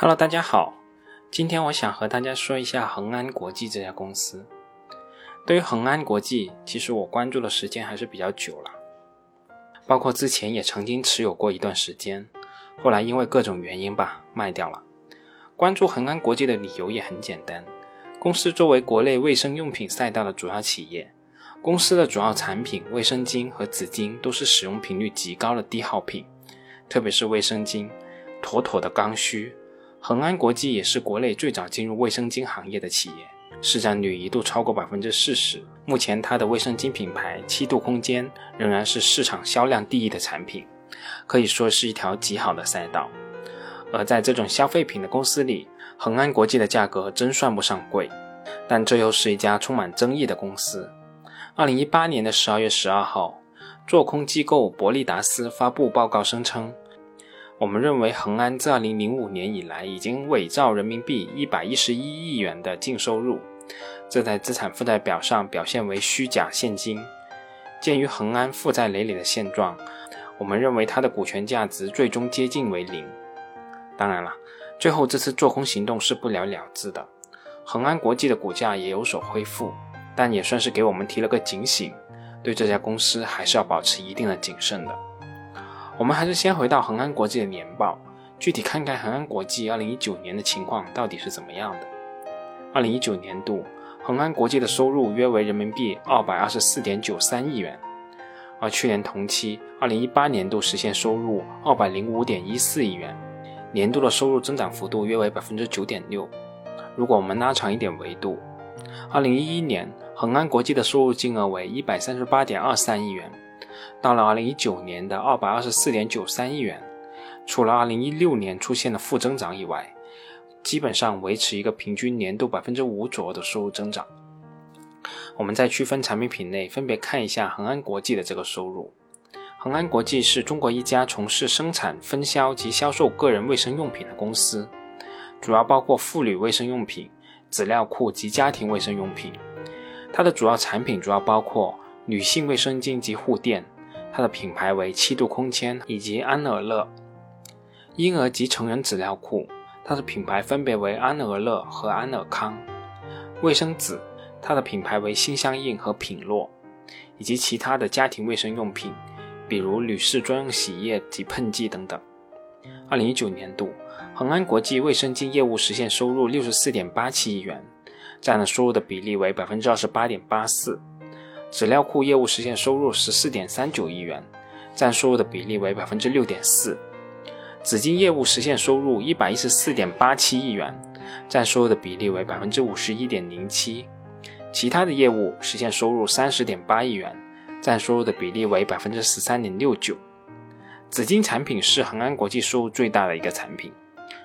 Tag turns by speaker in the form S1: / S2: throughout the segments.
S1: Hello，大家好，今天我想和大家说一下恒安国际这家公司。对于恒安国际，其实我关注的时间还是比较久了，包括之前也曾经持有过一段时间，后来因为各种原因吧卖掉了。关注恒安国际的理由也很简单，公司作为国内卫生用品赛道的主要企业，公司的主要产品卫生巾和纸巾都是使用频率极高的低耗品，特别是卫生巾，妥妥的刚需。恒安国际也是国内最早进入卫生巾行业的企业，市占率一度超过百分之四十。目前，它的卫生巾品牌七度空间仍然是市场销量第一的产品，可以说是一条极好的赛道。而在这种消费品的公司里，恒安国际的价格真算不上贵，但这又是一家充满争议的公司。二零一八年的十二月十二号，做空机构伯利达斯发布报告声称。我们认为，恒安自2005年以来已经伪造人民币111亿元的净收入，这在资产负债表上表现为虚假现金。鉴于恒安负债累累的现状，我们认为它的股权价值最终接近为零。当然了，最后这次做空行动是不了了之的，恒安国际的股价也有所恢复，但也算是给我们提了个警醒，对这家公司还是要保持一定的谨慎的。我们还是先回到恒安国际的年报，具体看看恒安国际2019年的情况到底是怎么样的。2019年度，恒安国际的收入约为人民币224.93亿元，而去年同期2018年度实现收入205.14亿元，年度的收入增长幅度约为9.6%。如果我们拉长一点维度，2011年恒安国际的收入金额为138.23亿元。到了二零一九年的二百二十四点九三亿元，除了二零一六年出现的负增长以外，基本上维持一个平均年度百分之五左右的收入增长。我们再区分产品品类，分别看一下恒安国际的这个收入。恒安国际是中国一家从事生产、分销及销售个人卫生用品的公司，主要包括妇女卫生用品、纸尿裤及家庭卫生用品。它的主要产品主要包括。女性卫生巾及护垫，它的品牌为七度空间以及安尔乐；婴儿及成人纸尿裤，它的品牌分别为安尔乐和安尔康；卫生纸，它的品牌为心相印和品诺，以及其他的家庭卫生用品，比如女士专用洗液及喷剂等等。二零一九年度，恒安国际卫生巾业务实现收入六十四点八七亿元，占了收入的比例为百分之二十八点八四。纸尿裤业务实现收入十四点三九亿元，占收入的比例为百分之六点四；纸巾业务实现收入一百一十四点八七亿元，占收入的比例为百分之五十一点零七；其他的业务实现收入三十点八亿元，占收入的比例为百分之十三点六九。纸巾产品是恒安国际收入最大的一个产品，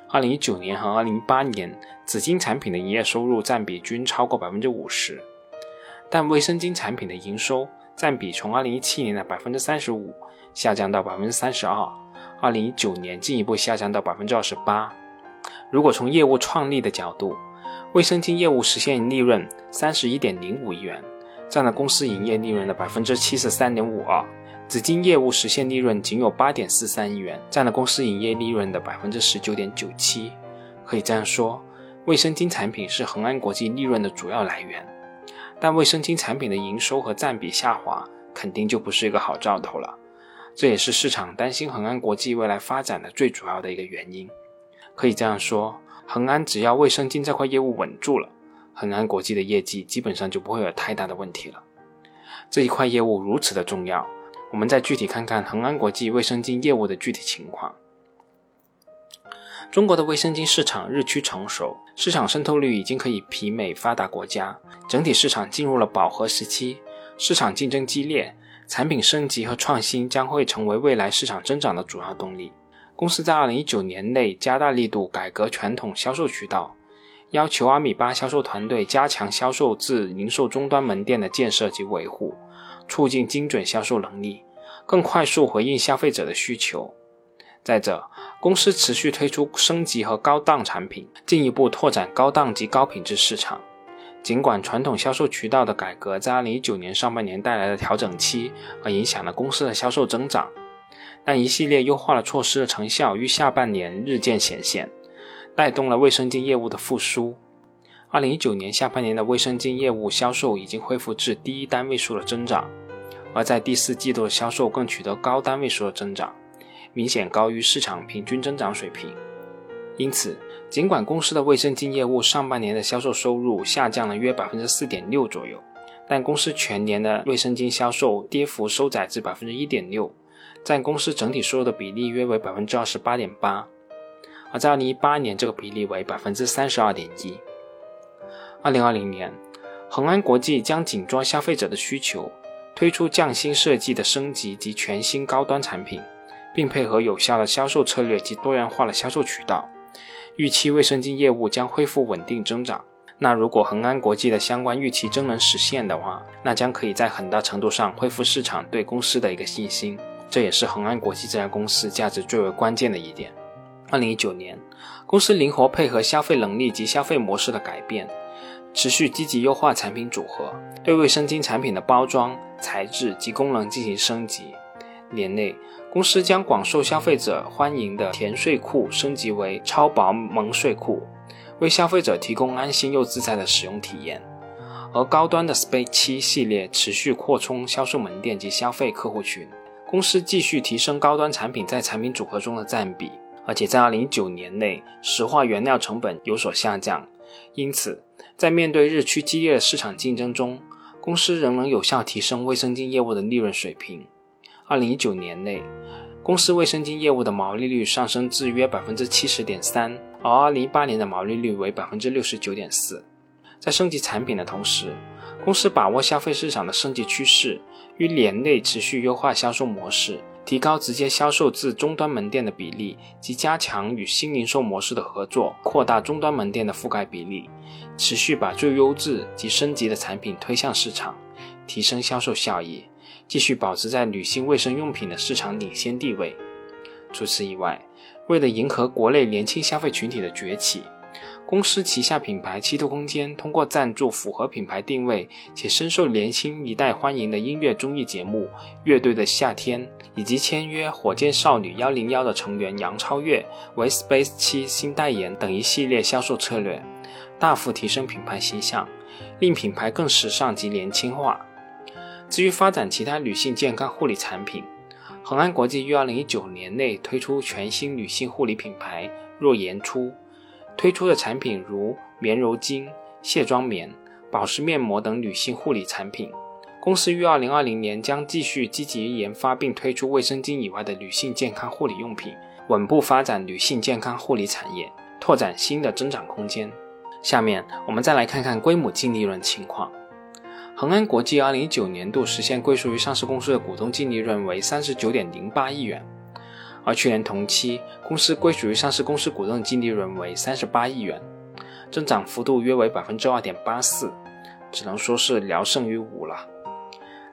S1: 二零一九年和二零一八年，纸巾产品的营业收入占比均超过百分之五十。但卫生巾产品的营收占比从2017年的百分之三十五下降到百分之三十二，2019年进一步下降到百分之二十八。如果从业务创立的角度，卫生巾业务实现利润三十一点零五亿元，占了公司营业利润的百分之七十三点五二；纸巾业务实现利润仅有八点四三亿元，占了公司营业利润的百分之十九点九七。可以这样说，卫生巾产品是恒安国际利润的主要来源。但卫生巾产品的营收和占比下滑，肯定就不是一个好兆头了。这也是市场担心恒安国际未来发展的最主要的一个原因。可以这样说，恒安只要卫生巾这块业务稳住了，恒安国际的业绩基本上就不会有太大的问题了。这一块业务如此的重要，我们再具体看看恒安国际卫生巾业务的具体情况。中国的卫生巾市场日趋成熟，市场渗透率已经可以媲美发达国家，整体市场进入了饱和时期，市场竞争激烈，产品升级和创新将会成为未来市场增长的主要动力。公司在2019年内加大力度改革传统销售渠道，要求阿米巴销售团队加强销售至零售终端门店的建设及维护，促进精准销售能力，更快速回应消费者的需求。再者，公司持续推出升级和高档产品，进一步拓展高档及高品质市场。尽管传统销售渠道的改革在2019年上半年带来了调整期，而影响了公司的销售增长，但一系列优化的措施的成效于下半年日渐显现。带动了卫生巾业务的复苏。二零一九年下半年的卫生巾业务销售已经恢复至低一单位数的增长，而在第四季度的销售更取得高单位数的增长，明显高于市场平均增长水平。因此，尽管公司的卫生巾业务上半年的销售收入下降了约百分之四点六左右，但公司全年的卫生巾销售跌幅收窄至百分之一点六，占公司整体收入的比例约为百分之二十八点八。而在二零一八年，这个比例为百分之三十二点一。二零二零年，恒安国际将紧抓消费者的需求，推出匠心设计的升级及全新高端产品，并配合有效的销售策略及多元化的销售渠道。预期卫生巾业务将恢复稳定增长。那如果恒安国际的相关预期真能实现的话，那将可以在很大程度上恢复市场对公司的一个信心。这也是恒安国际这家公司价值最为关键的一点。二零一九年，公司灵活配合消费能力及消费模式的改变，持续积极优化产品组合，对卫生巾产品的包装、材质及功能进行升级。年内，公司将广受消费者欢迎的甜睡裤升级为超薄萌睡裤，为消费者提供安心又自在的使用体验。而高端的 Space 七系列持续扩充销售门店及消费客户群，公司继续提升高端产品在产品组合中的占比，而且在2019年内石化原料成本有所下降，因此在面对日趋激烈的市场竞争中，公司仍能有效提升卫生巾业务的利润水平。二零一九年内，公司卫生巾业务的毛利率上升至约百分之七十点三，而二零一八年的毛利率为百分之六十九点四。在升级产品的同时，公司把握消费市场的升级趋势，于年内持续优化销售模式，提高直接销售至终端门店的比例，及加强与新零售模式的合作，扩大终端门店的覆盖比例，持续把最优质及升级的产品推向市场，提升销售效益。继续保持在女性卫生用品的市场领先地位。除此以外，为了迎合国内年轻消费群体的崛起，公司旗下品牌七度空间通过赞助符合品牌定位且深受年轻一代欢迎的音乐综艺节目《乐队的夏天》，以及签约火箭少女幺零幺的成员杨超越为 Space 七新代言等一系列销售策略，大幅提升品牌形象，令品牌更时尚及年轻化。至于发展其他女性健康护理产品，恒安国际于二零一九年内推出全新女性护理品牌若颜初，推出的产品如棉柔巾、卸妆棉、保湿面膜等女性护理产品。公司于二零二零年将继续积极研发并推出卫生巾以外的女性健康护理用品，稳步发展女性健康护理产业，拓展新的增长空间。下面我们再来看看规模净利润情况。恒安国际二零一九年度实现归属于上市公司的股东净利润为三十九点零八亿元，而去年同期公司归属于上市公司股东的净利润为三十八亿元，增长幅度约为百分之二点八四，只能说是聊胜于无了。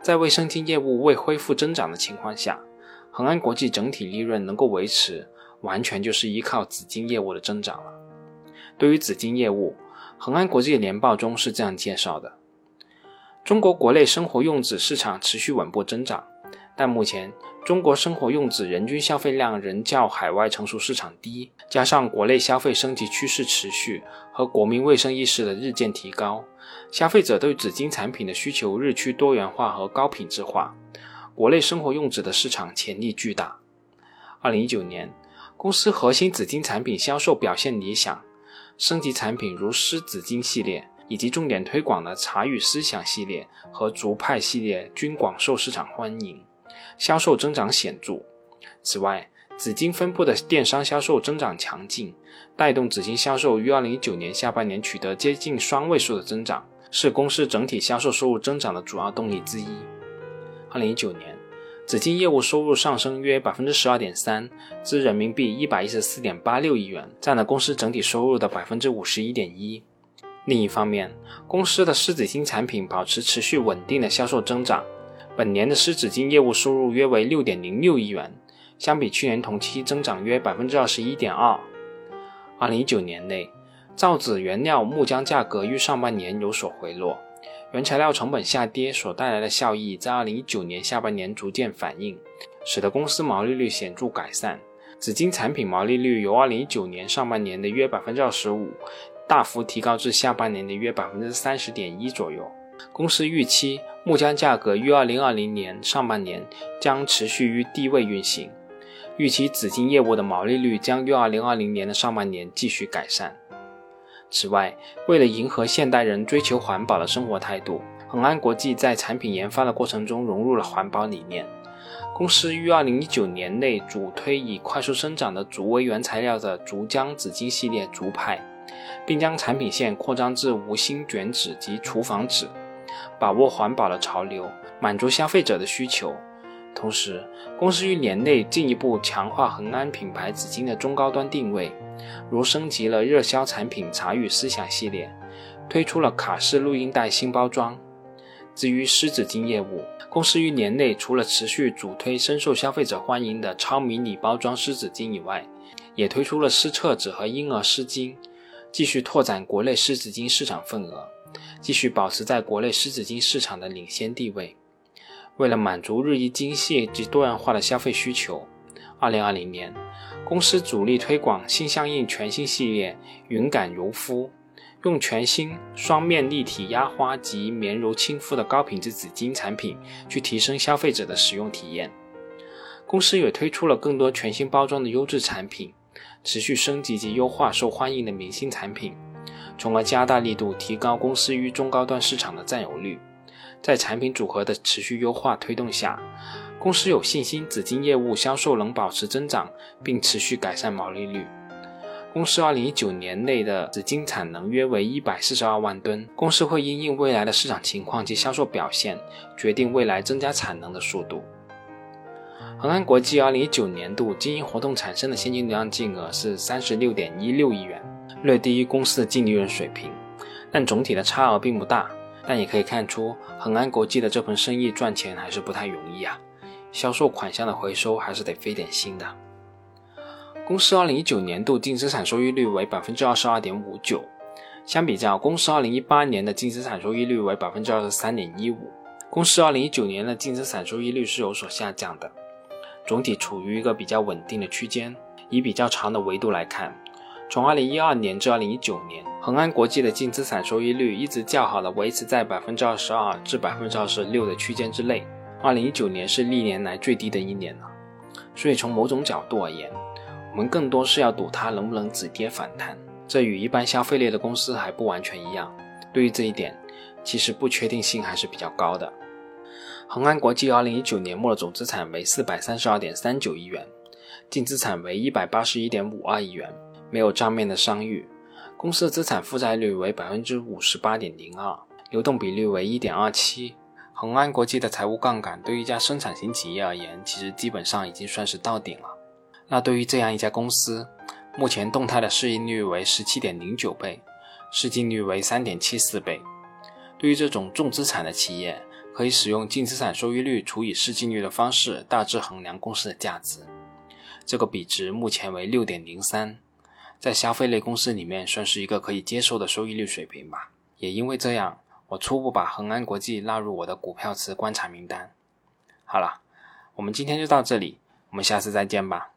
S1: 在卫生巾业务未恢复增长的情况下，恒安国际整体利润能够维持，完全就是依靠紫金业务的增长了。对于紫金业务，恒安国际的年报中是这样介绍的。中国国内生活用纸市场持续稳步增长，但目前中国生活用纸人均消费量仍较海外成熟市场低，加上国内消费升级趋势持续和国民卫生意识的日渐提高，消费者对纸巾产品的需求日趋多元化和高品质化，国内生活用纸的市场潜力巨大。二零一九年，公司核心纸巾产品销售表现理想，升级产品如湿纸巾系列。以及重点推广的茶语思想系列和竹派系列均广受市场欢迎，销售增长显著。此外，紫金分部的电商销售增长强劲，带动紫金销售于二零一九年下半年取得接近双位数的增长，是公司整体销售收入增长的主要动力之一。二零一九年，紫金业务收入上升约百分之十二点三，至人民币一百一十四点八六亿元，占了公司整体收入的百分之五十一点一。另一方面，公司的湿纸巾产品保持持续稳定的销售增长。本年的湿纸巾业务收入约为六点零六亿元，相比去年同期增长约百分之二十一点二。二零一九年内，造纸原料木浆价格于上半年有所回落，原材料成本下跌所带来的效益在二零一九年下半年逐渐反映，使得公司毛利率显著改善，纸巾产品毛利率由2019年上半年的约25%，大幅提高至下半年的约30.1%左右。公司预期木浆价格于2020年上半年将持续于低位运行，预期紫金业务的毛利率将于2020年的上半年继续改善。此外，为了迎合现代人追求环保的生活态度，恒安国际在产品研发的过程中融入了环保理念。公司于2019年内主推以快速生长的竹为原材料的竹浆紫金系列竹派，并将产品线扩张至无芯卷纸及厨房纸，把握环保的潮流，满足消费者的需求。同时，公司于年内进一步强化恒安品牌纸巾的中高端定位，如升级了热销产品茶语思想系列，推出了卡式录音带新包装。至于湿纸巾业务，公司于年内除了持续主推深受消费者欢迎的超迷你包装湿纸巾以外，也推出了湿厕纸和婴儿湿巾，继续拓展国内湿纸巾市场份额，继续保持在国内湿纸巾市场的领先地位。为了满足日益精细及多样化的消费需求，2020年，公司主力推广心相印全新系列云感柔肤，用全新双面立体压花及绵柔亲肤的高品质纸巾产品去提升消费者的使用体验。公司也推出了更多全新包装的优质产品，持续升级及优化受欢迎的明星产品，从而加大力度提高公司于中高端市场的占有率。在产品组合的持续优化推动下，公司有信心紫金业务销售能保持增长，并持续改善毛利率。公司2019年内的紫金产能约为142万吨，公司会因应未来的市场情况及销售表现，决定未来增加产能的速度。恒安国际2019年度经营活动产生的现金流量净额是36.16亿元，略低于公司的净利润水平，但总体的差额并不大。但也可以看出，恒安国际的这盆生意赚钱还是不太容易啊。销售款项的回收还是得费点心的。公司2019年度净资产收益率为百分之二十二点五九，相比较公司2018年的净资产收益率为百分之二十三点一五，公司2019年的净资产收益率是有所下降的，总体处于一个比较稳定的区间。以比较长的维度来看。从二零一二年至二零一九年，恒安国际的净资产收益率一直较好的维持在百分之二十二至百分之二十六的区间之内。二零一九年是历年来最低的一年了，所以从某种角度而言，我们更多是要赌它能不能止跌反弹。这与一般消费类的公司还不完全一样。对于这一点，其实不确定性还是比较高的。恒安国际二零一九年末的总资产为四百三十二点三九亿元，净资产为一百八十一点五二亿元。没有账面的商誉，公司的资产负债率为百分之五十八点零二，流动比率为一点二七。恒安国际的财务杠杆对于一家生产型企业而言，其实基本上已经算是到顶了。那对于这样一家公司，目前动态的市盈率为十七点零九倍，市净率为三点七四倍。对于这种重资产的企业，可以使用净资产收益率除以市净率的方式，大致衡量公司的价值。这个比值目前为六点零三。在消费类公司里面，算是一个可以接受的收益率水平吧。也因为这样，我初步把恒安国际纳入我的股票池观察名单。好了，我们今天就到这里，我们下次再见吧。